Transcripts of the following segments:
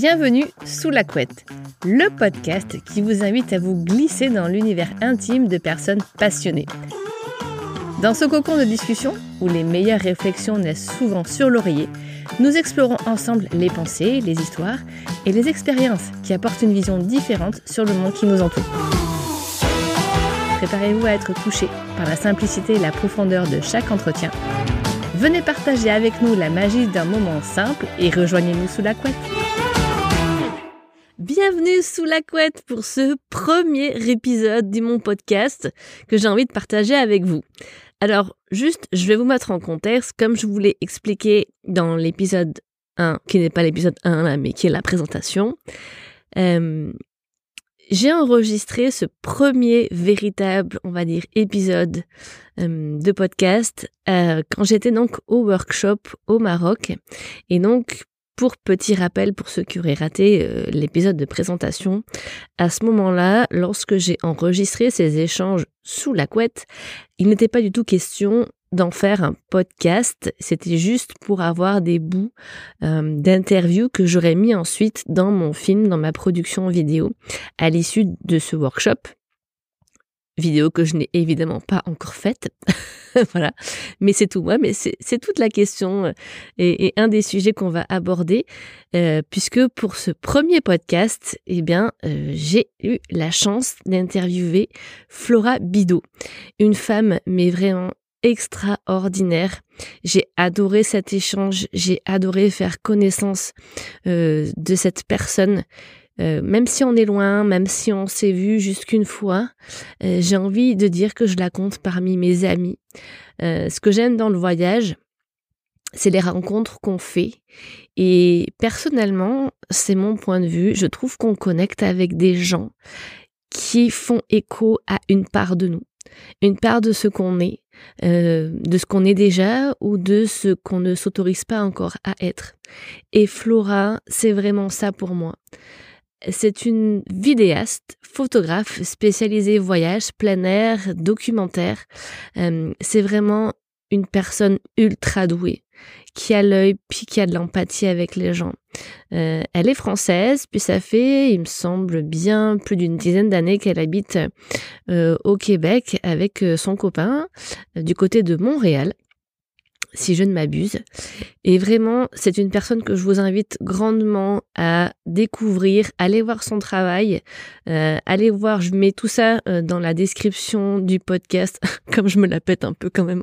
Bienvenue sous la couette, le podcast qui vous invite à vous glisser dans l'univers intime de personnes passionnées. Dans ce cocon de discussion, où les meilleures réflexions naissent souvent sur l'oreiller, nous explorons ensemble les pensées, les histoires et les expériences qui apportent une vision différente sur le monde qui nous entoure. Préparez-vous à être touché par la simplicité et la profondeur de chaque entretien. Venez partager avec nous la magie d'un moment simple et rejoignez-nous sous la couette. Bienvenue sous la couette pour ce premier épisode de mon podcast que j'ai envie de partager avec vous. Alors, juste, je vais vous mettre en contexte, comme je vous l'ai expliqué dans l'épisode 1, qui n'est pas l'épisode 1 là, mais qui est la présentation. Euh, j'ai enregistré ce premier véritable, on va dire, épisode euh, de podcast euh, quand j'étais donc au workshop au Maroc. Et donc, pour petit rappel, pour ceux qui auraient raté euh, l'épisode de présentation, à ce moment-là, lorsque j'ai enregistré ces échanges sous la couette, il n'était pas du tout question d'en faire un podcast, c'était juste pour avoir des bouts euh, d'interviews que j'aurais mis ensuite dans mon film, dans ma production vidéo, à l'issue de ce workshop vidéo que je n'ai évidemment pas encore faite. voilà. Mais c'est tout. Ouais, mais c'est toute la question euh, et, un des sujets qu'on va aborder, euh, puisque pour ce premier podcast, eh bien, euh, j'ai eu la chance d'interviewer Flora Bidot, une femme, mais vraiment extraordinaire. J'ai adoré cet échange, j'ai adoré faire connaissance de cette personne euh, même si on est loin, même si on s'est vu jusqu'une fois, euh, j'ai envie de dire que je la compte parmi mes amis. Euh, ce que j'aime dans le voyage, c'est les rencontres qu'on fait. Et personnellement, c'est mon point de vue, je trouve qu'on connecte avec des gens qui font écho à une part de nous, une part de ce qu'on est, de ce qu'on est déjà ou de ce qu'on ne s'autorise pas encore à être. Et Flora, c'est vraiment ça pour moi. C'est une vidéaste, photographe spécialisée voyage, plein air, documentaire. Euh, c'est vraiment une personne ultra douée qui a l'œil puis qui a de l'empathie avec les gens. Euh, elle est française, puis ça fait, il me semble, bien plus d'une dizaine d'années qu'elle habite euh, au Québec avec son copain du côté de Montréal si je ne m'abuse. Et vraiment, c'est une personne que je vous invite grandement à découvrir, allez voir son travail, euh, allez voir, je mets tout ça euh, dans la description du podcast, comme je me la pète un peu quand même.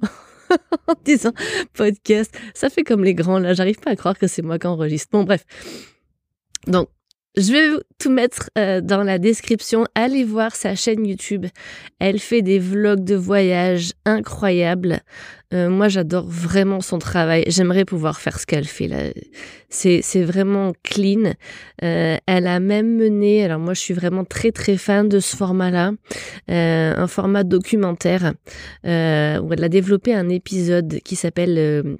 en disant podcast, ça fait comme les grands là, j'arrive pas à croire que c'est moi qui enregistre. Bon bref. Donc je vais tout mettre euh, dans la description. Allez voir sa chaîne YouTube. Elle fait des vlogs de voyage incroyables. Euh, moi, j'adore vraiment son travail. J'aimerais pouvoir faire ce qu'elle fait là. C'est vraiment clean. Euh, elle a même mené. Alors moi, je suis vraiment très très fan de ce format-là, un format documentaire où elle a développé un épisode qui s'appelle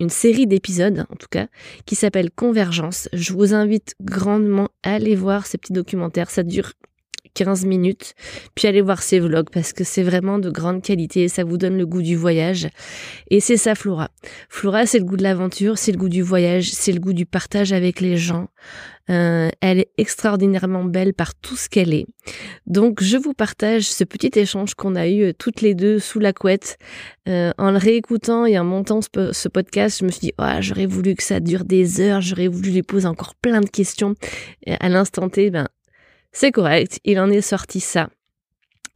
une série d'épisodes en tout cas qui s'appelle Convergence. Je vous invite grandement à aller voir ces petits documentaires. Ça dure 15 minutes, puis allez voir ses vlogs parce que c'est vraiment de grande qualité, ça vous donne le goût du voyage. Et c'est ça Flora. Flora, c'est le goût de l'aventure, c'est le goût du voyage, c'est le goût du partage avec les gens. Euh, elle est extraordinairement belle par tout ce qu'elle est. Donc je vous partage ce petit échange qu'on a eu euh, toutes les deux sous la couette. Euh, en le réécoutant et en montant ce, podcast, je me suis dit, oh, j'aurais voulu que ça dure des heures, j'aurais voulu lui poser encore plein de questions. Et à l'instant T, ben, c'est correct, il en est sorti ça.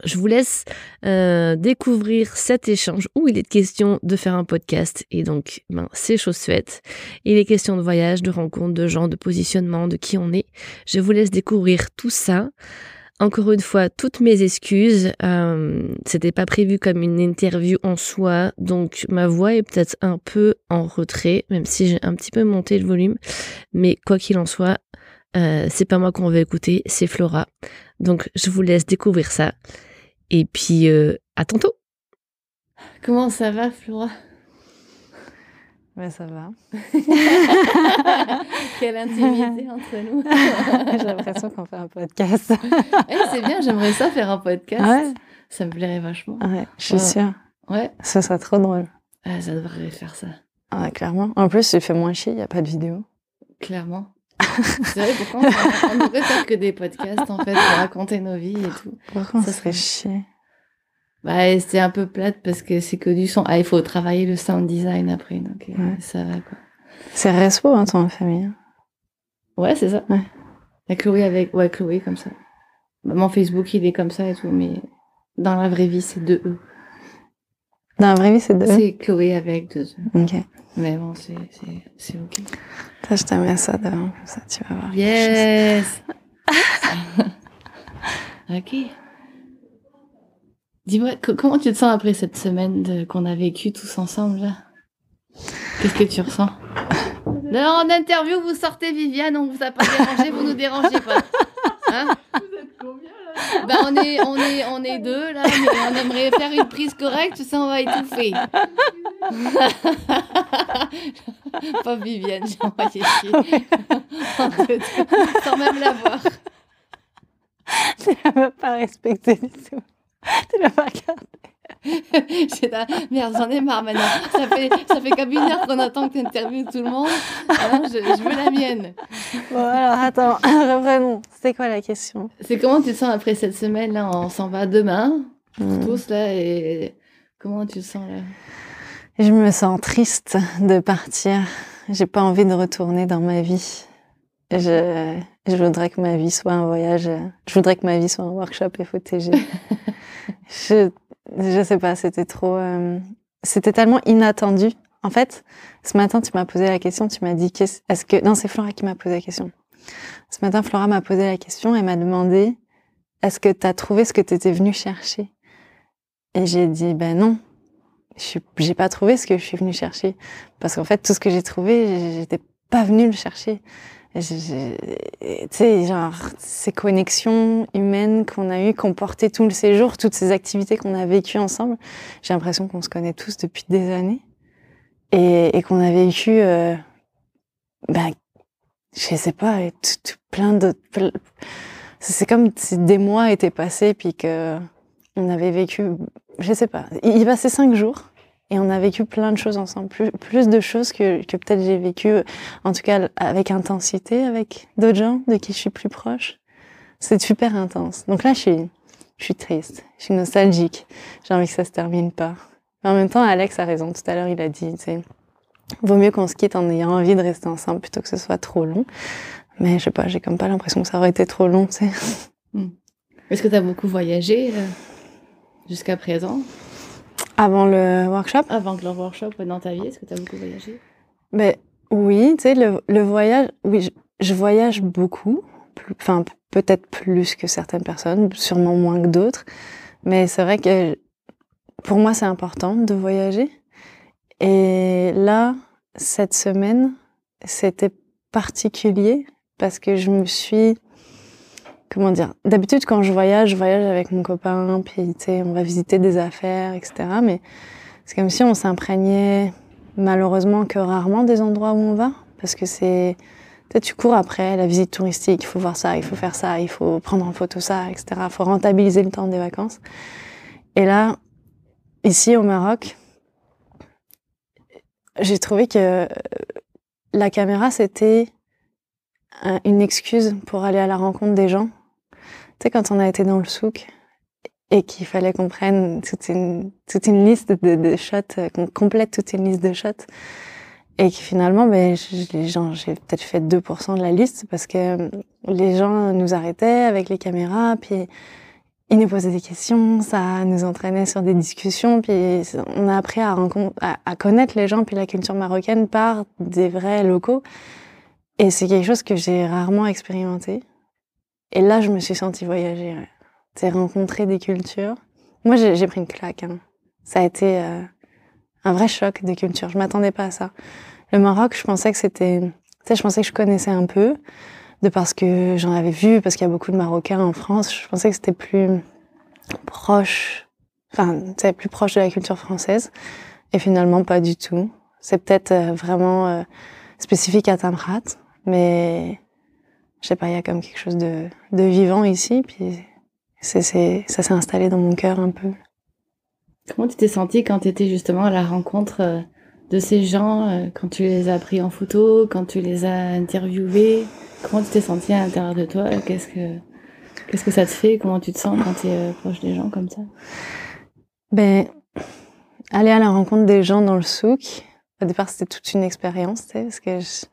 Je vous laisse euh, découvrir cet échange où il est question de faire un podcast et donc ben, c'est chose faite. Il est question de voyage, de rencontres, de gens, de positionnement, de qui on est. Je vous laisse découvrir tout ça. Encore une fois, toutes mes excuses. Euh, C'était pas prévu comme une interview en soi, donc ma voix est peut-être un peu en retrait, même si j'ai un petit peu monté le volume. Mais quoi qu'il en soit, euh, c'est pas moi qu'on veut écouter, c'est Flora. Donc je vous laisse découvrir ça. Et puis euh, à tantôt. Comment ça va, Flora? Ouais, ça va. Quelle intimité entre nous. J'ai l'impression qu'on fait un podcast. c'est bien, j'aimerais ça faire un podcast. Ça me plairait vachement. Ouais, je suis sûre. Ouais. Ça serait trop drôle. ça devrait faire ça. Ouais, clairement. En plus, il fait moins chier, il n'y a pas de vidéo. Clairement. C'est vrai, pourquoi on, on devrait faire que des podcasts en fait pour raconter nos vies et tout. Pourquoi Ça serait- chier Bah, c'est un peu plate parce que c'est que du son. Ah, il faut travailler le sound design après, donc euh, ça va quoi. C'est respo, hein, ton famille. Ouais, c'est ça. Ouais. La Chloé avec. Ouais, Chloé comme ça. Bah, Mon Facebook, il est comme ça et tout, mais dans la vraie vie, c'est deux E. Dans la vraie vie, c'est deux. C'est Chloé avec deux E. Ok. Mais bon, c'est c'est- c'est ok. Toi, je t'aimerais ça devant, comme ça, tu vas voir. Yes! ok. Dis-moi, co- comment tu te sens après cette semaine de- qu'on a vécue tous ensemble là? Qu'est-ce que tu ressens? Là, en interview, vous sortez Viviane, on vous a pas dérangé, vous nous dérangez pas. Hein? Vous êtes combien là? Ben on est, on est, on est deux là, mais on aimerait faire une prise correcte, ça on va étouffer. pas Viviane, j'ai envoyé chier. Sans même la voir. Tu l'as même pas respecté du tout. Tu l'as pas regardé. J'étais là, merde, j'en ai marre maintenant. Ça fait, ça fait comme une heure qu'on attend que tu interviewes tout le monde. Alors, je, je veux la mienne. Bon, alors, attends, reprenons. C'était quoi la question? C'est comment tu te sens après cette semaine là? On s'en va demain, Hmm. tous là, et comment tu te sens là? Je me sens triste de partir. J'ai pas envie de retourner dans ma vie. Je, je voudrais que ma vie soit un voyage. Je voudrais que ma vie soit un workshop FOTG. je, je sais pas, c'était trop. euh, c'était tellement inattendu. En fait, ce matin, tu m'as posé la question. Tu m'as dit, est-ce que non, c'est Flora qui m'a posé la question. Ce matin, Flora m'a posé la question et m'a demandé, est-ce que tu as trouvé ce que tu étais venu chercher? Et j'ai dit, ben non j'ai pas trouvé ce que je suis venue chercher parce qu'en fait tout ce que j'ai trouvé j'étais pas venue le chercher tu sais genre ces connexions humaines qu'on a eues qu'on portait tout le séjour toutes ces activités qu'on a vécues ensemble j'ai l'impression qu'on se connaît tous depuis des années. Et, qu'on a vécu euh, ben je sais pas plein ple- c'est comme si des mois étaient passés puis que on avait vécu je sais pas, il passait cinq jours et on a vécu plein de choses ensemble, plus, de choses que, peut-être j'ai vécu, en tout cas avec intensité, avec d'autres gens de qui je suis plus proche. C'est super intense. Donc là, je suis, je suis triste, je suis nostalgique. J'ai envie que ça se termine pas. Mais en même temps, Alex a raison. Tout à l'heure, il a dit, tu vaut mieux qu'on se quitte en ayant envie de rester ensemble plutôt que ce soit trop long. Mais je sais pas, j'ai comme pas l'impression que ça aurait été trop long, tu sais. Est-ce que tu as beaucoup voyagé euh, jusqu'à présent? Avant le workshop, Avant que le workshop dans ta vie, est-ce que tu as beaucoup voyagé? Ben oui, tu sais, le, le voyage, oui, je, je voyage beaucoup, enfin peut-être plus que certaines personnes, sûrement moins que d'autres, mais c'est vrai que pour moi c'est important de voyager. Et là, cette semaine, c'était particulier parce que je me suis, comment dire, d'habitude quand je voyage, je voyage avec mon copain, puis on va visiter des affaires, etc. Mais c'est comme si on s'imprégnait malheureusement que rarement des endroits où on va parce que c'est sais, tu cours après la visite touristique il faut voir ça il faut faire ça il faut prendre en photo ça etc il faut rentabiliser le temps des vacances. Et là ici au Maroc j'ai trouvé que euh, la caméra c'était un- une excuse pour aller à la rencontre des gens tu sais quand on a été dans le souk et qu'il fallait qu'on prenne toute une, toute une liste de, shots, euh, qu'on complète toute une liste de shots. Et que finalement, ben, j'ai peut-être fait 2% de la liste parce que euh, les gens nous arrêtaient avec les caméras, puis ils nous posaient des questions, ça nous entraînait sur des discussions, puis on a appris à, à, à connaître les gens, puis la culture marocaine par des vrais locaux. Et c'est quelque chose que j'ai rarement expérimenté. Et là, je me suis sentie voyager. ouais c'est rencontrer des cultures. Moi, j'ai pris une claque. hein. Ça a été euh, un vrai choc de culture. Je m'attendais pas à ça. Le Maroc, je pensais que c'était, tu sais, je pensais que je connaissais un peu, de parce que j'en avais vu, parce qu'il y a beaucoup de Marocains en France. Je pensais que c'était plus proche, enfin, tu plus proche de la culture française. Et finalement, pas du tout. C'est peut-être euh, vraiment euh, spécifique à Tamrat, mais je sais pas, il y a comme quelque chose de, de vivant ici, puis c'est, c'est, ça s'est installé dans mon cœur un peu. Comment tu t'es sentie quand tu étais justement à la rencontre euh, de ces gens, euh, quand tu les as pris en photo, quand tu les as interviewés? Comment tu t'es sentie à l'intérieur de toi? Qu'est-ce que qu'est-ce que ça te fait? Comment tu te sens quand tu es proche des gens comme ça? Ben, aller à la rencontre des gens dans le souk, au départ, c'était toute une expérience, tu sais, parce que je,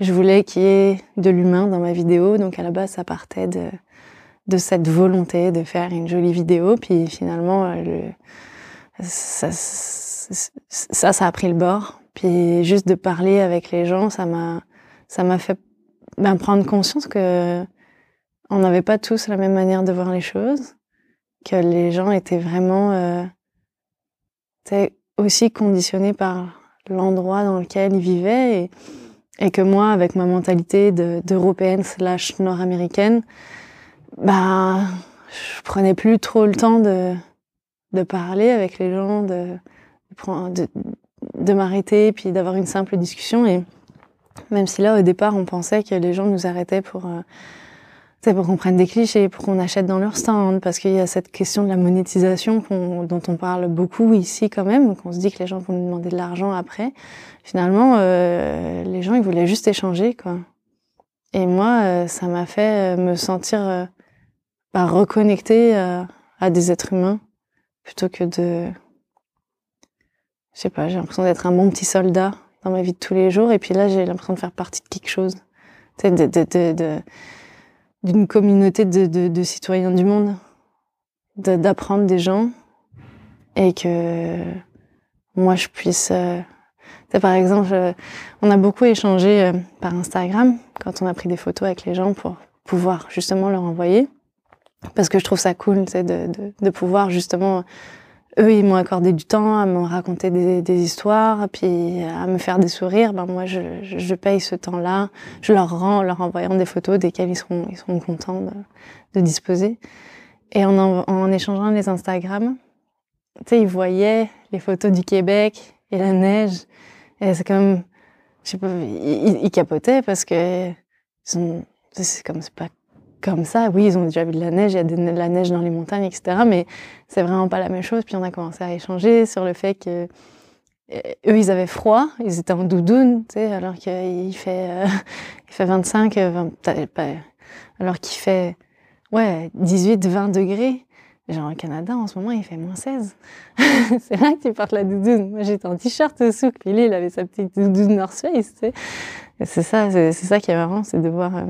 je voulais qu'il y ait de l'humain dans ma vidéo. Donc, à la base, ça partait de, cette volonté de faire une jolie vidéo. Puis, finalement, le, ça, ça, a pris le bord. Puis, juste de parler avec les gens, ça m'a, ça m'a fait ben, prendre conscience que on n'avait pas tous la même manière de voir les choses, que les gens étaient vraiment euh, aussi conditionnés par l'endroit dans lequel ils vivaient et, que moi, avec ma mentalité d'européenne slash nord-américaine, bah, je prenais plus trop le temps de, parler avec les gens, de, de, de m'arrêter puis d'avoir une simple discussion. Et même si là, au départ, on pensait que les gens nous arrêtaient pour, euh, pour qu'on prenne des clichés, pour qu'on achète dans leur stand, parce qu'il y a cette question de la monétisation dont on parle beaucoup ici quand même, qu'on se dit que les gens vont nous demander de l'argent après. Finalement, euh, les gens, ils voulaient juste échanger, quoi. Et moi, euh, ça m'a fait me sentir euh, bah, reconnectée à des êtres humains, plutôt que de... Je sais pas, j'ai l'impression d'être un bon petit soldat dans ma vie de tous les jours. Et puis là, j'ai l'impression de faire partie de quelque chose. Tu sais, de, d'une communauté de, citoyens du monde. d'apprendre des gens. Et que moi, je puisse... Euh... par exemple, on a beaucoup échangé euh, par Instagram quand on a pris des photos avec les gens pour pouvoir justement leur envoyer. Parce que je trouve ça cool, de, de pouvoir justement eux, ils m'ont accordé du temps à me raconter des, histoires, puis à me faire des sourires. Ben moi, je, paye ce temps-là. Je leur rends en leur envoyant des photos desquelles ils seront, ils seront contents de, disposer. Et en, en, échangeant les Instagram, tu sais, ils voyaient les photos du Québec et la neige. Et c'est comme, je sais pas, ils, ils capotaient parce que c'est comme, c'est pas comme ça. Oui, ils ont déjà vu de la neige, il y a de la neige dans les montagnes, etc. Mais c'est vraiment pas la même chose. Puis on a commencé à échanger sur le fait que euh, eux, ils avaient froid, ils étaient en doudoune, tu sais, alors qu'il fait, euh, fait 25, 20, alors qu'il fait, ouais, 18, 20 degrés. Genre au Canada, en ce moment, il fait moins 16. c'est là que tu portes la doudoune. Moi, j'étais en t-shirt au souk, puis lui, il avait sa petite doudoune North Face, tu sais. C'est ça, c'est ça qui est marrant, c'est de voir euh,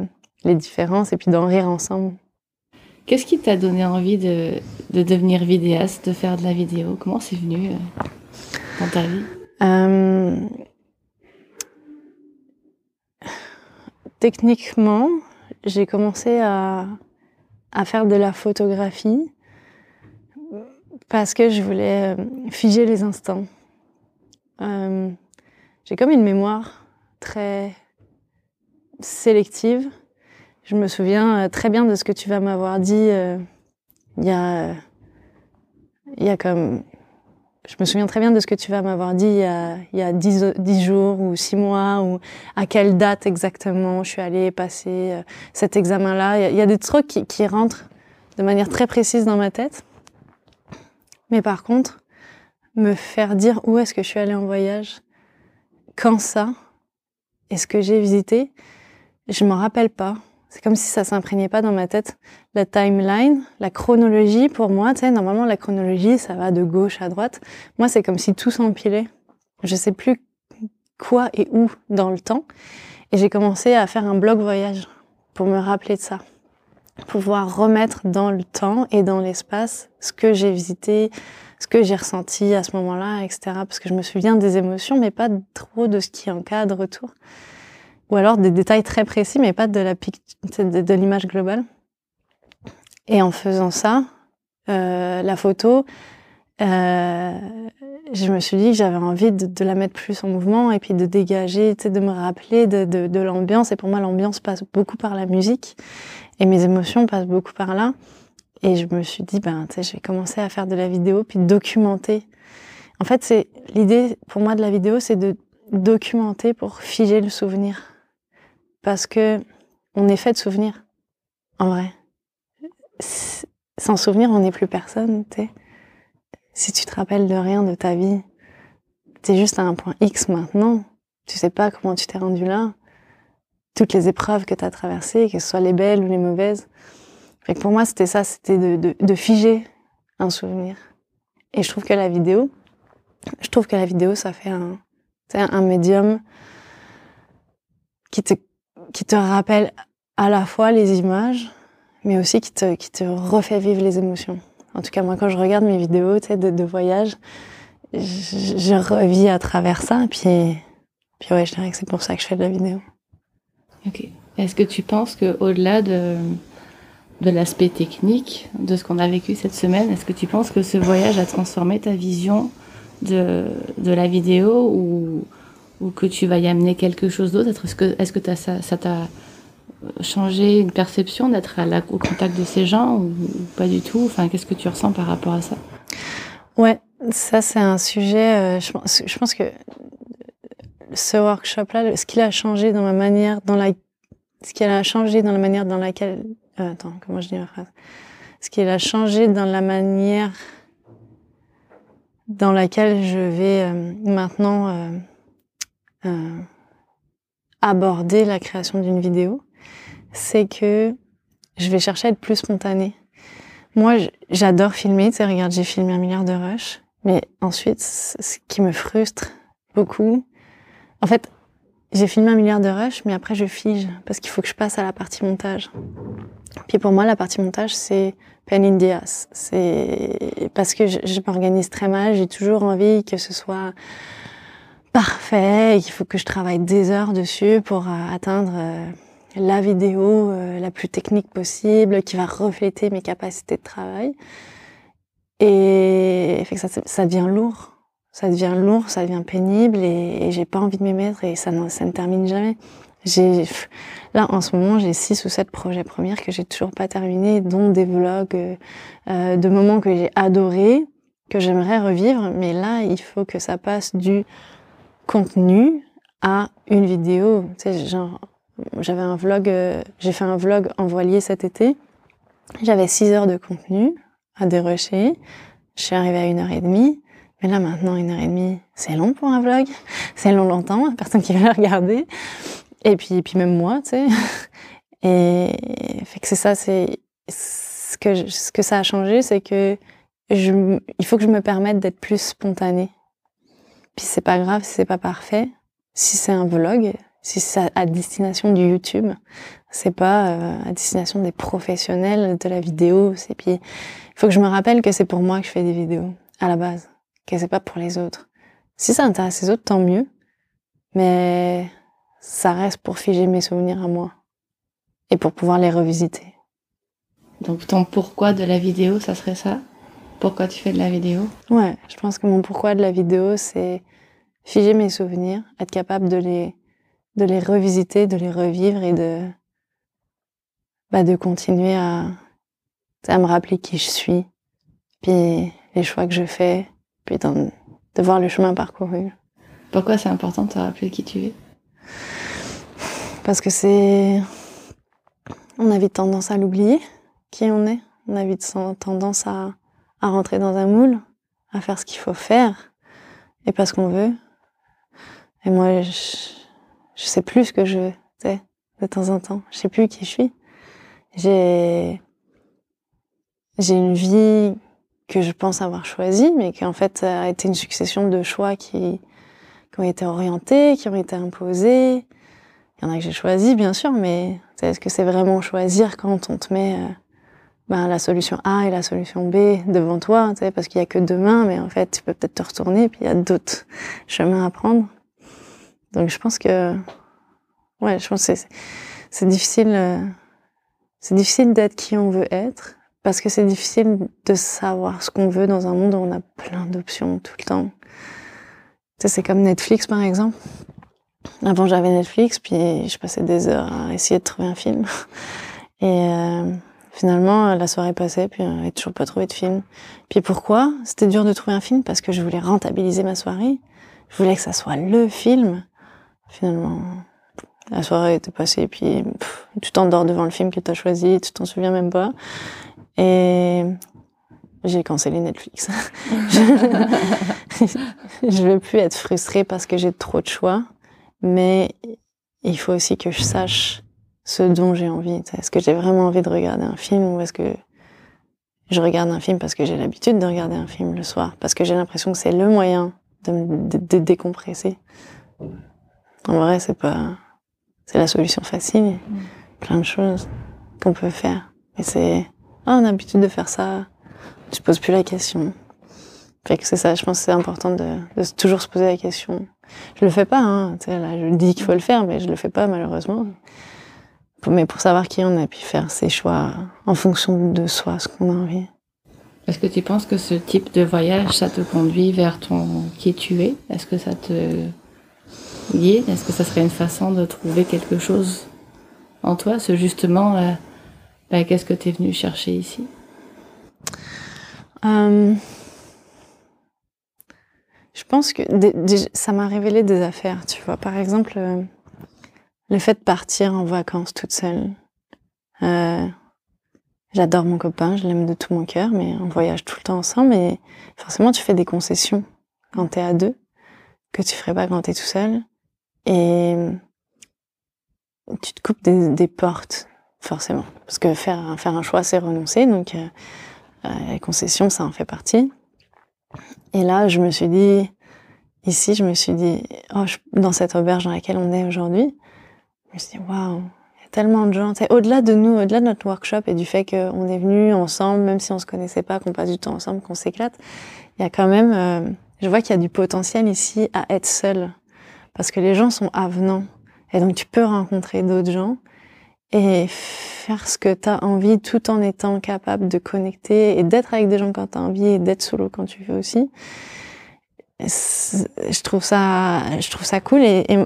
les différences et puis d'en rire ensemble. Qu'est-ce qui t'a donné envie de, de, devenir vidéaste, de faire de la vidéo? Comment c'est venu euh, dans ta vie? Euh, Techniquement, j'ai commencé à, à, faire de la photographie parce que je voulais euh, figer les instants. Euh, j'ai comme une mémoire très sélective je me souviens euh, très bien de ce que tu vas m'avoir dit euh, il y a, il y a comme, je me souviens très bien de ce que tu vas m'avoir dit il y a, il y a dix, dix, jours ou six mois ou à quelle date exactement je suis allée passer euh, cet examen-là. Il, y a des trucs qui, rentrent de manière très précise dans ma tête. Mais par contre, me faire dire où est-ce que je suis allée en voyage, quand ça, et ce que j'ai visité, je m'en rappelle pas. C'est comme si ça s'imprégnait pas dans ma tête. La timeline, la chronologie, pour moi, tu sais, normalement, la chronologie, ça va de gauche à droite. Moi, c'est comme si tout s'empilait. Je sais plus quoi et où dans le temps. Et j'ai commencé à faire un blog voyage pour me rappeler de ça. Pouvoir remettre dans le temps et dans l'espace ce que j'ai visité, ce que j'ai ressenti à ce moment-là, etc. Parce que je me souviens des émotions, mais pas trop de ce qui encadre autour ou alors des détails très précis, mais pas de la de, l'image globale. Et en faisant ça, euh, la photo, euh, je me suis dit que j'avais envie de, la mettre plus en mouvement et puis de dégager, de me rappeler de, de, l'ambiance. Et pour moi, l'ambiance passe beaucoup par la musique et mes émotions passent beaucoup par là. Et je me suis dit, ben, je vais commencer à faire de la vidéo puis documenter. En fait, c'est l'idée pour moi de la vidéo, c'est de documenter pour figer le souvenir parce que on est fait de souvenirs, en vrai. Sans souvenir, on n'est plus personne, tu Si tu te rappelles de rien de ta vie, t'es juste à un point X maintenant. Tu sais pas comment tu t'es rendu là. toutes les épreuves que tu as traversées, que ce soit les belles ou les mauvaises. Fait que pour moi, c'était ça, c'était de, figer un souvenir. Et je trouve que la vidéo, je trouve que la vidéo, ça fait un médium qui te, qui te rappelle à la fois les images, mais aussi qui te, qui te refait vivre les émotions. En tout cas, moi, quand je regarde mes vidéos de, de voyage, je, je, revis à travers ça. Puis, puis ouais, je dirais que c'est pour ça que je fais de la vidéo. Ok. Est-ce que tu penses que au-delà de, de l'aspect technique de ce qu'on a vécu cette semaine, est-ce que tu penses que ce voyage a transformé ta vision de, de la vidéo ou, ou que tu vas y amener quelque chose d'autre? Est-ce que, est-ce que ça, t'a changé une perception d'être au contact de ces gens ou, ou pas du tout? Enfin, qu'est-ce que tu ressens par rapport à ça? Ouais, ça c'est un sujet. Euh, je, pense, je pense que ce workshop-là, ce qu'il a changé dans ma manière, dans la, ce qu'il a changé dans la manière dans laquelle, euh, attends, comment je dis ma phrase, ce qu'il a changé dans la manière dans laquelle je vais euh, maintenant euh, aborder la création d'une vidéo, c'est que je vais chercher à être plus spontanée. Moi, j'adore filmer, tu sais, regarde, j'ai filmé un milliard de rushs, mais ensuite, ce qui me frustre beaucoup, en fait, j'ai filmé un milliard de rushs, mais après je fige parce qu'il faut que je passe à la partie montage. Puis pour moi, la partie montage, c'est pen in the. C'est parce que je m'organise très mal. J'ai toujours envie que ce soit parfait. Il faut que je travaille des heures dessus pour euh, atteindre euh, la vidéo euh, la plus technique possible, qui va refléter mes capacités de travail. Et ça, devient lourd ça devient lourd, ça devient pénible et, et j'ai pas envie de m'y mettre et ça ça ne termine jamais. J'ai là en ce moment j'ai six ou sept projets premiers que j'ai toujours pas terminés, dont des vlogs de moments que j'ai adorés, que j'aimerais revivre, mais là il faut que ça passe du contenu à une vidéo. Tu sais, genre j'avais un vlog, euh, j'ai fait un vlog en voilier cet été. J'avais six heures de contenu à dérocher. Je suis arrivée à une heure et demie. Mais là, maintenant, une heure et demie, c'est long pour un vlog. C'est long longtemps, personne qui va le regarder. Et puis, et puis même moi, tu sais. Et fait que c'est ça, c'est ce que, ce que ça a changé, c'est que je, il faut que je me permette d'être plus spontanée. Puis c'est pas grave si c'est pas parfait. Si c'est un vlog, si c'est à destination du YouTube, c'est pas euh, à destination des professionnels de la vidéo. C'est puis il faut que je me rappelle que c'est pour moi que je fais des vidéos à la base que c'est pas pour les autres. Si ça intéresse les autres, tant mieux. Mais ça reste pour figer mes souvenirs à moi. Et pour pouvoir les revisiter. Donc ton pourquoi de la vidéo, ça serait ça? Pourquoi tu fais de la vidéo? Ouais, je pense que mon pourquoi de la vidéo, c'est figer mes souvenirs, être capable de les, de les revisiter, de les revivre et de, bah, de continuer à, à me rappeler qui je suis, puis les choix que je fais, puis de voir le chemin parcouru. Pourquoi c'est important de te rappeler qui tu es? Parce que c'est. On a vite tendance à l'oublier, qui on est. On a vite tendance à, à rentrer dans un moule, à faire ce qu'il faut faire, et pas ce qu'on veut. Et moi, je, sais plus ce que je veux, tu sais, de temps en temps. Je sais plus qui je suis. J'ai. J'ai une vie que je pense avoir choisi, mais qui en fait a été une succession de choix qui, qui ont été orientés, qui ont été imposés. Il y en a que j'ai choisi, bien sûr, mais est-ce que c'est vraiment choisir quand on te met euh, ben, la solution A et la solution B devant toi, parce qu'il y a que deux mains, mais en fait, tu peux peut-être te retourner, puis il y a d'autres chemins à prendre. Donc, je pense que, ouais, je pense que c'est difficile, euh, c'est difficile d'être qui on veut être, parce que c'est difficile de savoir ce qu'on veut dans un monde où on a plein d'options tout le temps. C'est comme Netflix par exemple. Avant j'avais Netflix, puis je passais des heures à essayer de trouver un film. Et euh, finalement, la soirée passait, puis euh, j'ai toujours pas trouvé de film. Puis pourquoi C'était dur de trouver un film? Parce que je voulais rentabiliser ma soirée. Je voulais que ça soit le film. Finalement, la soirée était passée, puis tu t'endors devant le film que tu as choisi, tu t'en souviens même pas. Et j'ai cancellé Netflix. je veux plus être frustrée parce que j'ai trop de choix, mais il faut aussi que je sache ce dont j'ai envie. Est-ce que j'ai vraiment envie de regarder un film ou est-ce que je regarde un film parce que j'ai l'habitude de regarder un film le soir, parce que j'ai l'impression que c'est le moyen de me décompresser? En vrai, c'est pas, c'est la solution facile. Plein de choses qu'on peut faire. Mais c'est, ah, on a l'habitude de faire ça. Je pose plus la question. Que c'est ça, je pense que c'est important de, toujours se poser la question. Je le fais pas, hein. Tu là, je dis qu'il faut le faire, mais je le fais pas, malheureusement. Mais pour savoir qui on a, puis faire ses choix en fonction de soi, ce qu'on a envie. Est-ce que tu penses que ce type de voyage, ça te conduit vers ton qui tu es? Est-ce que ça te guide? Est-ce que ça serait une façon de trouver quelque chose en toi? Ce justement, euh, bah, qu'est-ce que tu es venu chercher ici? Euh, Je pense que ça m'a révélé des affaires, tu vois. Par exemple, euh, le fait de partir en vacances toute seule. Euh, J'adore mon copain, je l'aime de tout mon cœur, mais on voyage tout le temps ensemble et forcément tu fais des concessions quand t'es à deux que tu ferais pas quand t'es tout seul et tu te coupes des, portes forcément parce que faire faire un choix c'est renoncer donc euh, euh, les concessions ça en fait partie et là je me suis dit ici je me suis dit oh, dans cette auberge dans laquelle on est aujourd'hui je me suis dit, waouh, il y a tellement de gens. Au-delà de nous, au-delà de notre workshop et du fait qu'on est venus ensemble, même si on se connaissait pas, qu'on passe du temps ensemble, qu'on s'éclate, il y a quand même, euh, je vois qu'il y a du potentiel ici à être seul. Parce que les gens sont avenants. Et donc tu peux rencontrer d'autres gens et faire ce que tu as envie tout en étant capable de connecter et d'être avec des gens quand tu as envie et d'être solo quand tu veux aussi. Je trouve ça, je trouve ça cool et, et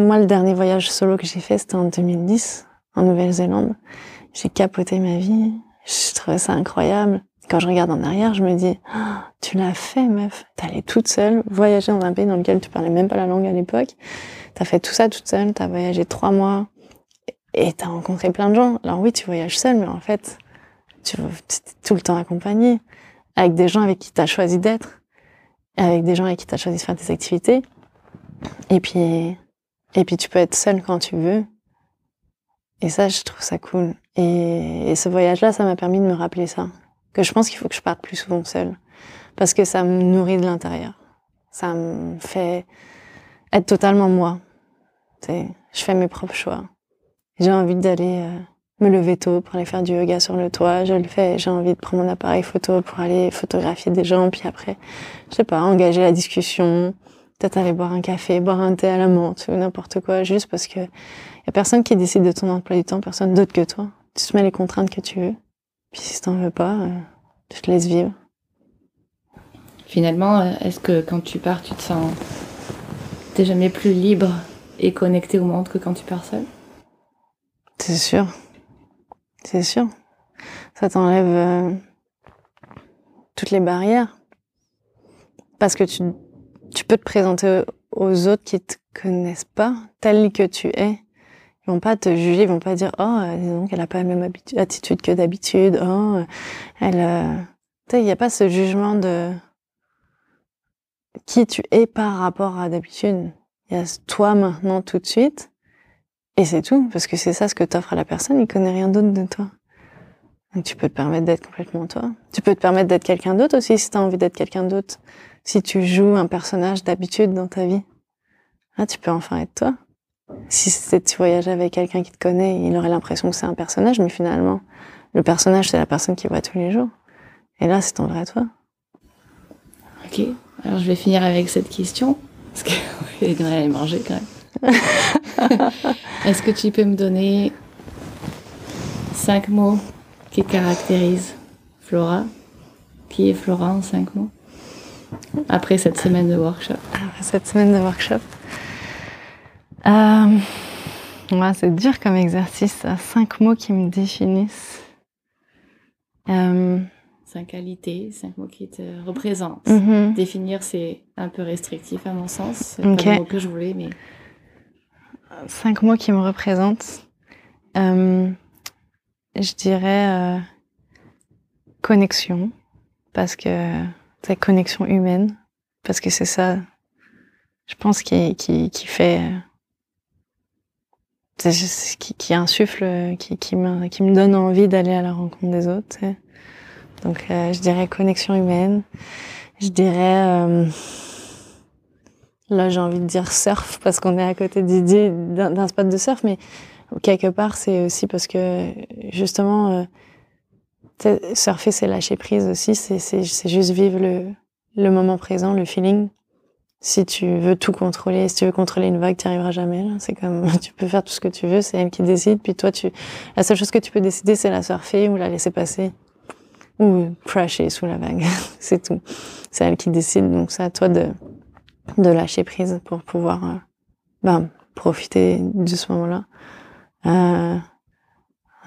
moi, le dernier voyage solo que j'ai fait, c'était en 2010, en Nouvelle-Zélande. J'ai capoté ma vie. Je trouvais ça incroyable. Quand je regarde en arrière, je me dis, oh, tu l'as fait, meuf. T'es allée toute seule, voyager dans un pays dans lequel tu parlais même pas la langue à l'époque. T'as fait tout ça toute seule, t'as voyagé trois mois et t'as rencontré plein de gens. Alors oui, tu voyages seule, mais en fait, tu es tout le temps accompagné avec des gens avec qui t'as choisi d'être, avec des gens avec qui t'as choisi de faire des activités. Et puis, et puis tu peux être seule quand tu veux. Et ça, je trouve ça cool. Et, ce voyage-là, ça m'a permis de me rappeler ça. Que je pense qu'il faut que je parte plus souvent seule. Parce que ça me nourrit de l'intérieur. Ça me fait être totalement moi. je fais mes propres choix. J'ai envie d'aller euh, me lever tôt pour aller faire du yoga sur le toit. Je le fais. J'ai envie de prendre mon appareil photo pour aller photographier des gens. Puis après, je sais pas, engager la discussion, peut-être aller boire un café, boire un thé à la menthe ou n'importe quoi, juste parce que y a personne qui décide de ton emploi du temps, personne d'autre que toi. Tu te mets les contraintes que tu veux. Puis si t'en veux pas, euh, tu te laisses vivre. Finalement, euh, est-ce que quand tu pars, tu te sens t'es jamais plus libre et connecté au monde que quand tu pars seul C'est sûr, c'est sûr. Ça t'enlève euh, toutes les barrières parce que tu tu peux te présenter aux autres qui te connaissent pas, tel que tu es. Ils vont pas te juger, ils vont pas dire oh euh, disons qu'elle a pas la même attitude que d'habitude. Oh euh, elle, euh... il n'y a pas ce jugement de qui tu es par rapport à d'habitude. Il y a toi maintenant tout de suite et c'est tout parce que c'est ça ce que t'offres à la personne. Il connaît rien d'autre de toi. Donc tu peux te permettre d'être complètement toi. Tu peux te permettre d'être quelqu'un d'autre aussi si tu as envie d'être quelqu'un d'autre si tu joues un personnage d'habitude dans ta vie, là, tu peux enfin être toi. Si tu voyages avec quelqu'un qui te connaît, il aurait l'impression que c'est un personnage, mais finalement, le personnage, c'est la personne qui voit tous les jours. Et là, c'est ton vrai toi. Ok. Alors, je vais finir avec cette question. Parce qu'il devrait aller manger quand même. Est-ce que tu peux me donner cinq mots qui caractérisent Flora? Qui est Flora en cinq mots? Après cette semaine de workshop Après cette semaine de workshop. Euh, c'est dur comme exercice. Cinq mots qui me définissent. Euh, cinq qualités, cinq mots qui te représentent. Mhm. Définir, c'est un peu restrictif à mon sens. C'est pas le mot que je voulais, mais. Cinq mots qui me représentent. Euh, je dirais connexion, parce que ta connexion humaine, parce que c'est ça, je pense, qui, qui, fait qui, qui insuffle, qui, qui, me, qui me donne envie d'aller à la rencontre des autres. Donc euh, je dirais connexion humaine. Je dirais euh, là j'ai envie de dire surf parce qu'on est à côté d'un spot de surf, mais quelque part c'est aussi parce que justement euh, surfer c'est lâcher prise aussi, c'est juste vivre le, le moment présent, le feeling si tu veux tout contrôler, si tu veux contrôler une vague, tu n'y arriveras jamais. C'est comme, tu peux faire tout ce que tu veux, c'est elle qui décide. Puis toi, tu, la seule chose que tu peux décider, c'est la surfer ou la laisser passer ou crasher sous la vague. c'est tout. C'est elle qui décide. Donc c'est à toi de, de lâcher prise pour pouvoir, euh, ben, profiter de ce moment-là. Euh,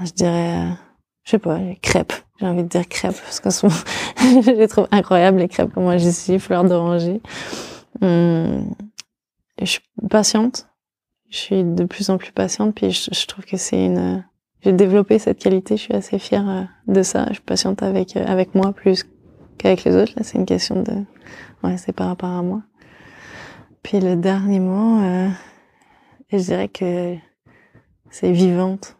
je dirais, euh, je sais pas, crêpes. J'ai envie de dire crêpes parce que je les trouve incroyables les crêpes. Moi, j'y suis fleur d'oranger. Hum, je suis patiente. Je suis de plus en plus patiente. Puis je, trouve que c'est une. J'ai développé cette qualité. Je suis assez fière euh, de ça. Je suis patiente avec euh, avec moi plus qu'avec les autres. Là, c'est une question de. Ouais, c'est par rapport à moi. Puis le dernier mot, euh, je dirais que c'est vivante.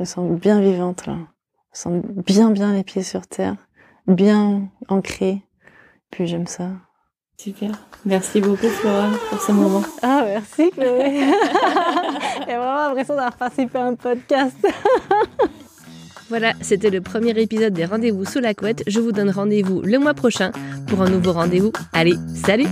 Je me sens bien vivante là. Je sens bien bien les pieds sur terre, bien ancrée. Puis j'aime ça. Super. Merci beaucoup, Flora, pour ce moment. Ah, merci, Chloé. J'ai vraiment l'impression d'avoir participé à un podcast. Voilà, c'était le premier épisode des Rendez-vous sous la couette. Je vous donne rendez-vous le mois prochain pour un nouveau rendez-vous. Allez, salut